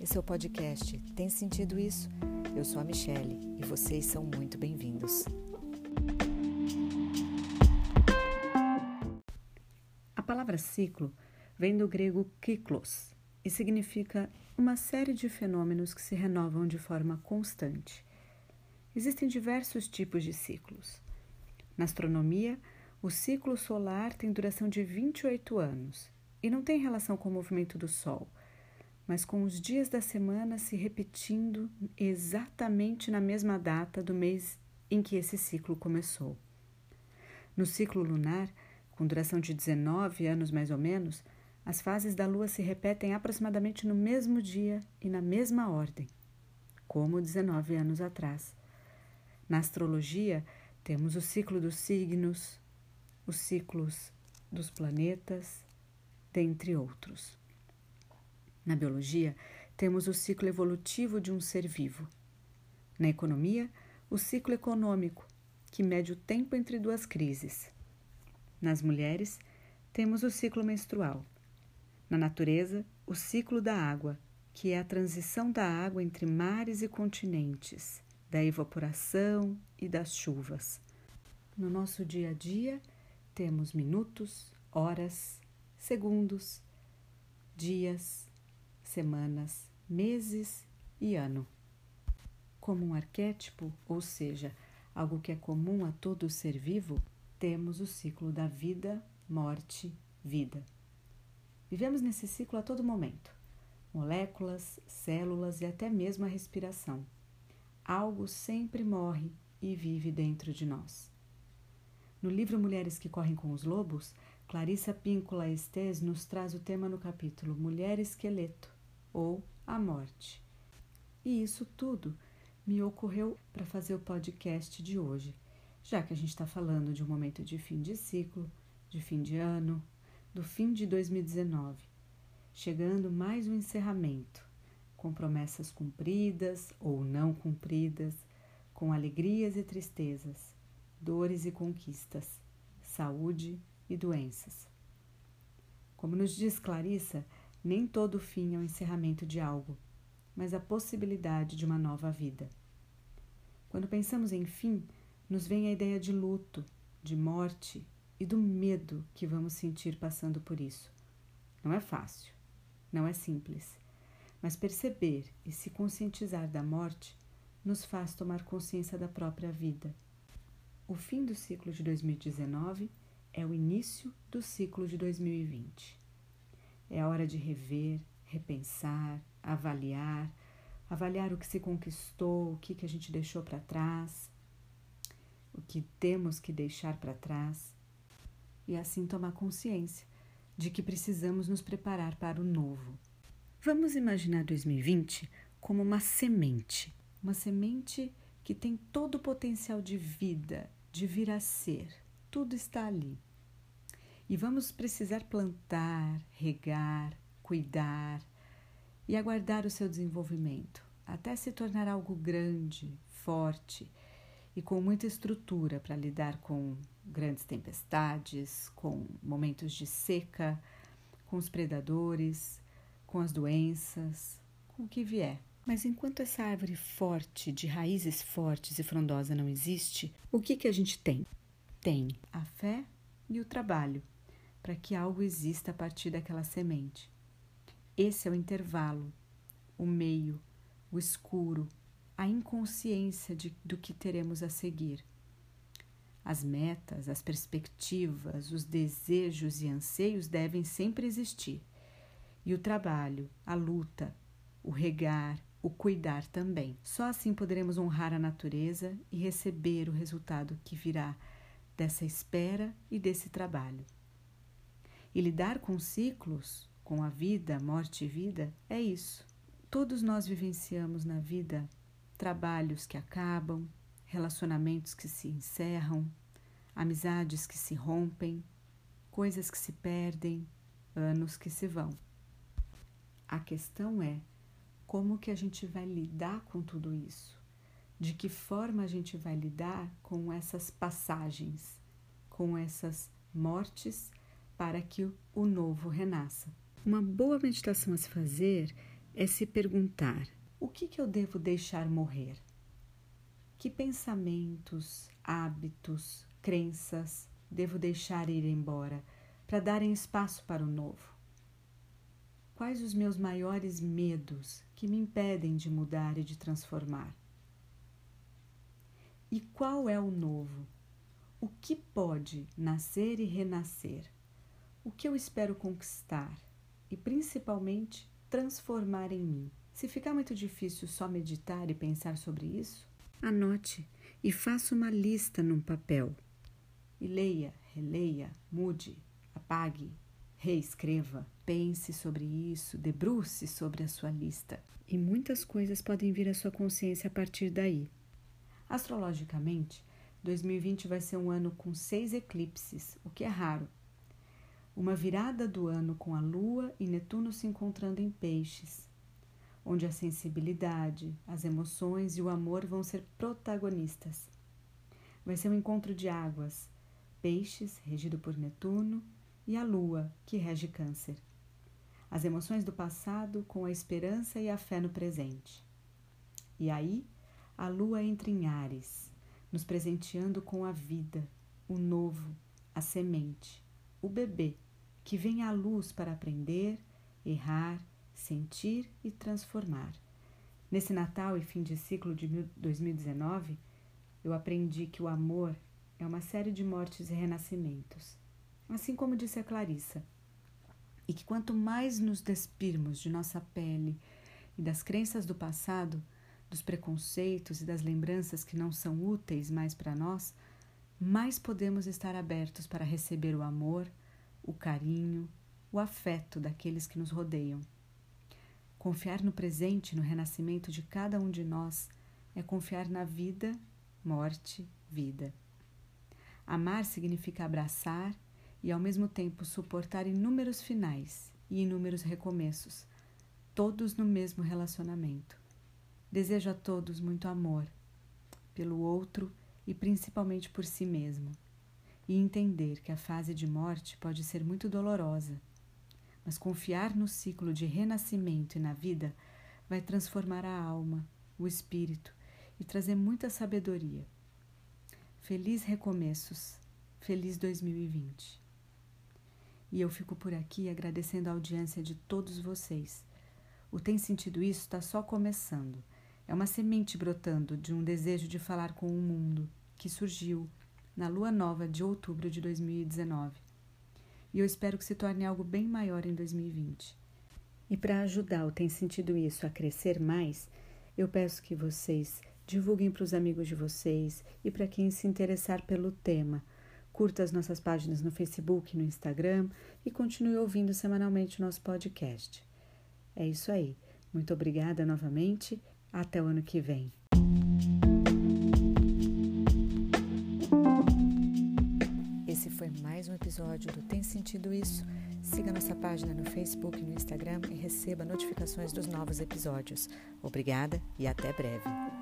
esse é o podcast Tem Sentido Isso? Eu sou a Michelle e vocês são muito bem-vindos. A palavra ciclo vem do grego kyklos e significa uma série de fenômenos que se renovam de forma constante. Existem diversos tipos de ciclos. Na astronomia, o ciclo solar tem duração de 28 anos e não tem relação com o movimento do Sol, mas com os dias da semana se repetindo exatamente na mesma data do mês em que esse ciclo começou. No ciclo lunar, com duração de 19 anos mais ou menos, as fases da Lua se repetem aproximadamente no mesmo dia e na mesma ordem, como 19 anos atrás. Na astrologia, temos o ciclo dos signos, os ciclos dos planetas, dentre outros. Na biologia, temos o ciclo evolutivo de um ser vivo. Na economia, o ciclo econômico, que mede o tempo entre duas crises. Nas mulheres, temos o ciclo menstrual. Na natureza, o ciclo da água, que é a transição da água entre mares e continentes, da evaporação e das chuvas. No nosso dia a dia, temos minutos, horas, segundos, dias, semanas, meses e ano. Como um arquétipo, ou seja, algo que é comum a todo ser vivo, temos o ciclo da vida, morte, vida. Vivemos nesse ciclo a todo momento. Moléculas, células e até mesmo a respiração. Algo sempre morre e vive dentro de nós. No livro Mulheres que Correm com os Lobos, Clarissa Píncola Estes nos traz o tema no capítulo Mulher Esqueleto ou A Morte. E isso tudo me ocorreu para fazer o podcast de hoje, já que a gente está falando de um momento de fim de ciclo, de fim de ano, do fim de 2019, chegando mais um encerramento, com promessas cumpridas ou não cumpridas, com alegrias e tristezas dores e conquistas, saúde e doenças. Como nos diz Clarissa, nem todo fim é o encerramento de algo, mas a possibilidade de uma nova vida. Quando pensamos em fim, nos vem a ideia de luto, de morte e do medo que vamos sentir passando por isso. Não é fácil, não é simples, mas perceber e se conscientizar da morte nos faz tomar consciência da própria vida o fim do ciclo de 2019 é o início do ciclo de 2020. É hora de rever, repensar, avaliar, avaliar o que se conquistou, o que, que a gente deixou para trás, o que temos que deixar para trás, e assim tomar consciência de que precisamos nos preparar para o novo. Vamos imaginar 2020 como uma semente, uma semente que tem todo o potencial de vida, de vir a ser. Tudo está ali. E vamos precisar plantar, regar, cuidar e aguardar o seu desenvolvimento, até se tornar algo grande, forte e com muita estrutura para lidar com grandes tempestades, com momentos de seca, com os predadores, com as doenças, com o que vier. Mas enquanto essa árvore forte, de raízes fortes e frondosa não existe, o que, que a gente tem? Tem a fé e o trabalho para que algo exista a partir daquela semente. Esse é o intervalo, o meio, o escuro, a inconsciência de, do que teremos a seguir. As metas, as perspectivas, os desejos e anseios devem sempre existir. E o trabalho, a luta, o regar, o cuidar também. Só assim poderemos honrar a natureza e receber o resultado que virá dessa espera e desse trabalho. E lidar com ciclos, com a vida, morte e vida, é isso. Todos nós vivenciamos na vida trabalhos que acabam, relacionamentos que se encerram, amizades que se rompem, coisas que se perdem, anos que se vão. A questão é como que a gente vai lidar com tudo isso? De que forma a gente vai lidar com essas passagens, com essas mortes para que o novo renasça? Uma boa meditação a se fazer é se perguntar: o que, que eu devo deixar morrer? Que pensamentos, hábitos, crenças devo deixar ir embora para darem espaço para o novo? Quais os meus maiores medos que me impedem de mudar e de transformar? E qual é o novo? O que pode nascer e renascer? O que eu espero conquistar e principalmente transformar em mim? Se ficar muito difícil só meditar e pensar sobre isso, anote e faça uma lista num papel. E leia, releia, mude, apague, reescreva, pense sobre isso, debruce sobre a sua lista. E muitas coisas podem vir à sua consciência a partir daí. Astrologicamente, 2020 vai ser um ano com seis eclipses, o que é raro. Uma virada do ano com a Lua e Netuno se encontrando em Peixes, onde a sensibilidade, as emoções e o amor vão ser protagonistas. Vai ser um encontro de águas, Peixes, regido por Netuno, e a Lua, que rege Câncer. As emoções do passado com a esperança e a fé no presente. E aí, a Lua entra em Ares, nos presenteando com a vida, o novo, a semente, o bebê, que vem à luz para aprender, errar, sentir e transformar. Nesse Natal e fim de ciclo de 2019, eu aprendi que o amor é uma série de mortes e renascimentos, assim como disse a Clarissa, e que quanto mais nos despirmos de nossa pele e das crenças do passado, dos preconceitos e das lembranças que não são úteis mais para nós, mais podemos estar abertos para receber o amor, o carinho, o afeto daqueles que nos rodeiam. Confiar no presente, no renascimento de cada um de nós, é confiar na vida, morte, vida. Amar significa abraçar e, ao mesmo tempo, suportar inúmeros finais e inúmeros recomeços, todos no mesmo relacionamento. Desejo a todos muito amor, pelo outro e principalmente por si mesmo, e entender que a fase de morte pode ser muito dolorosa mas confiar no ciclo de renascimento e na vida vai transformar a alma, o espírito e trazer muita sabedoria. Feliz recomeços, feliz 2020. E eu fico por aqui agradecendo a audiência de todos vocês. O Tem Sentido Isso está só começando. É uma semente brotando de um desejo de falar com o mundo que surgiu na lua nova de outubro de 2019 e eu espero que se torne algo bem maior em 2020. E para ajudar o Tem Sentido Isso a crescer mais, eu peço que vocês divulguem para os amigos de vocês e para quem se interessar pelo tema. Curta as nossas páginas no Facebook e no Instagram e continue ouvindo semanalmente o nosso podcast. É isso aí. Muito obrigada novamente. Até o ano que vem. Episódio do Tem Sentido Isso? Siga nossa página no Facebook e no Instagram e receba notificações dos novos episódios. Obrigada e até breve.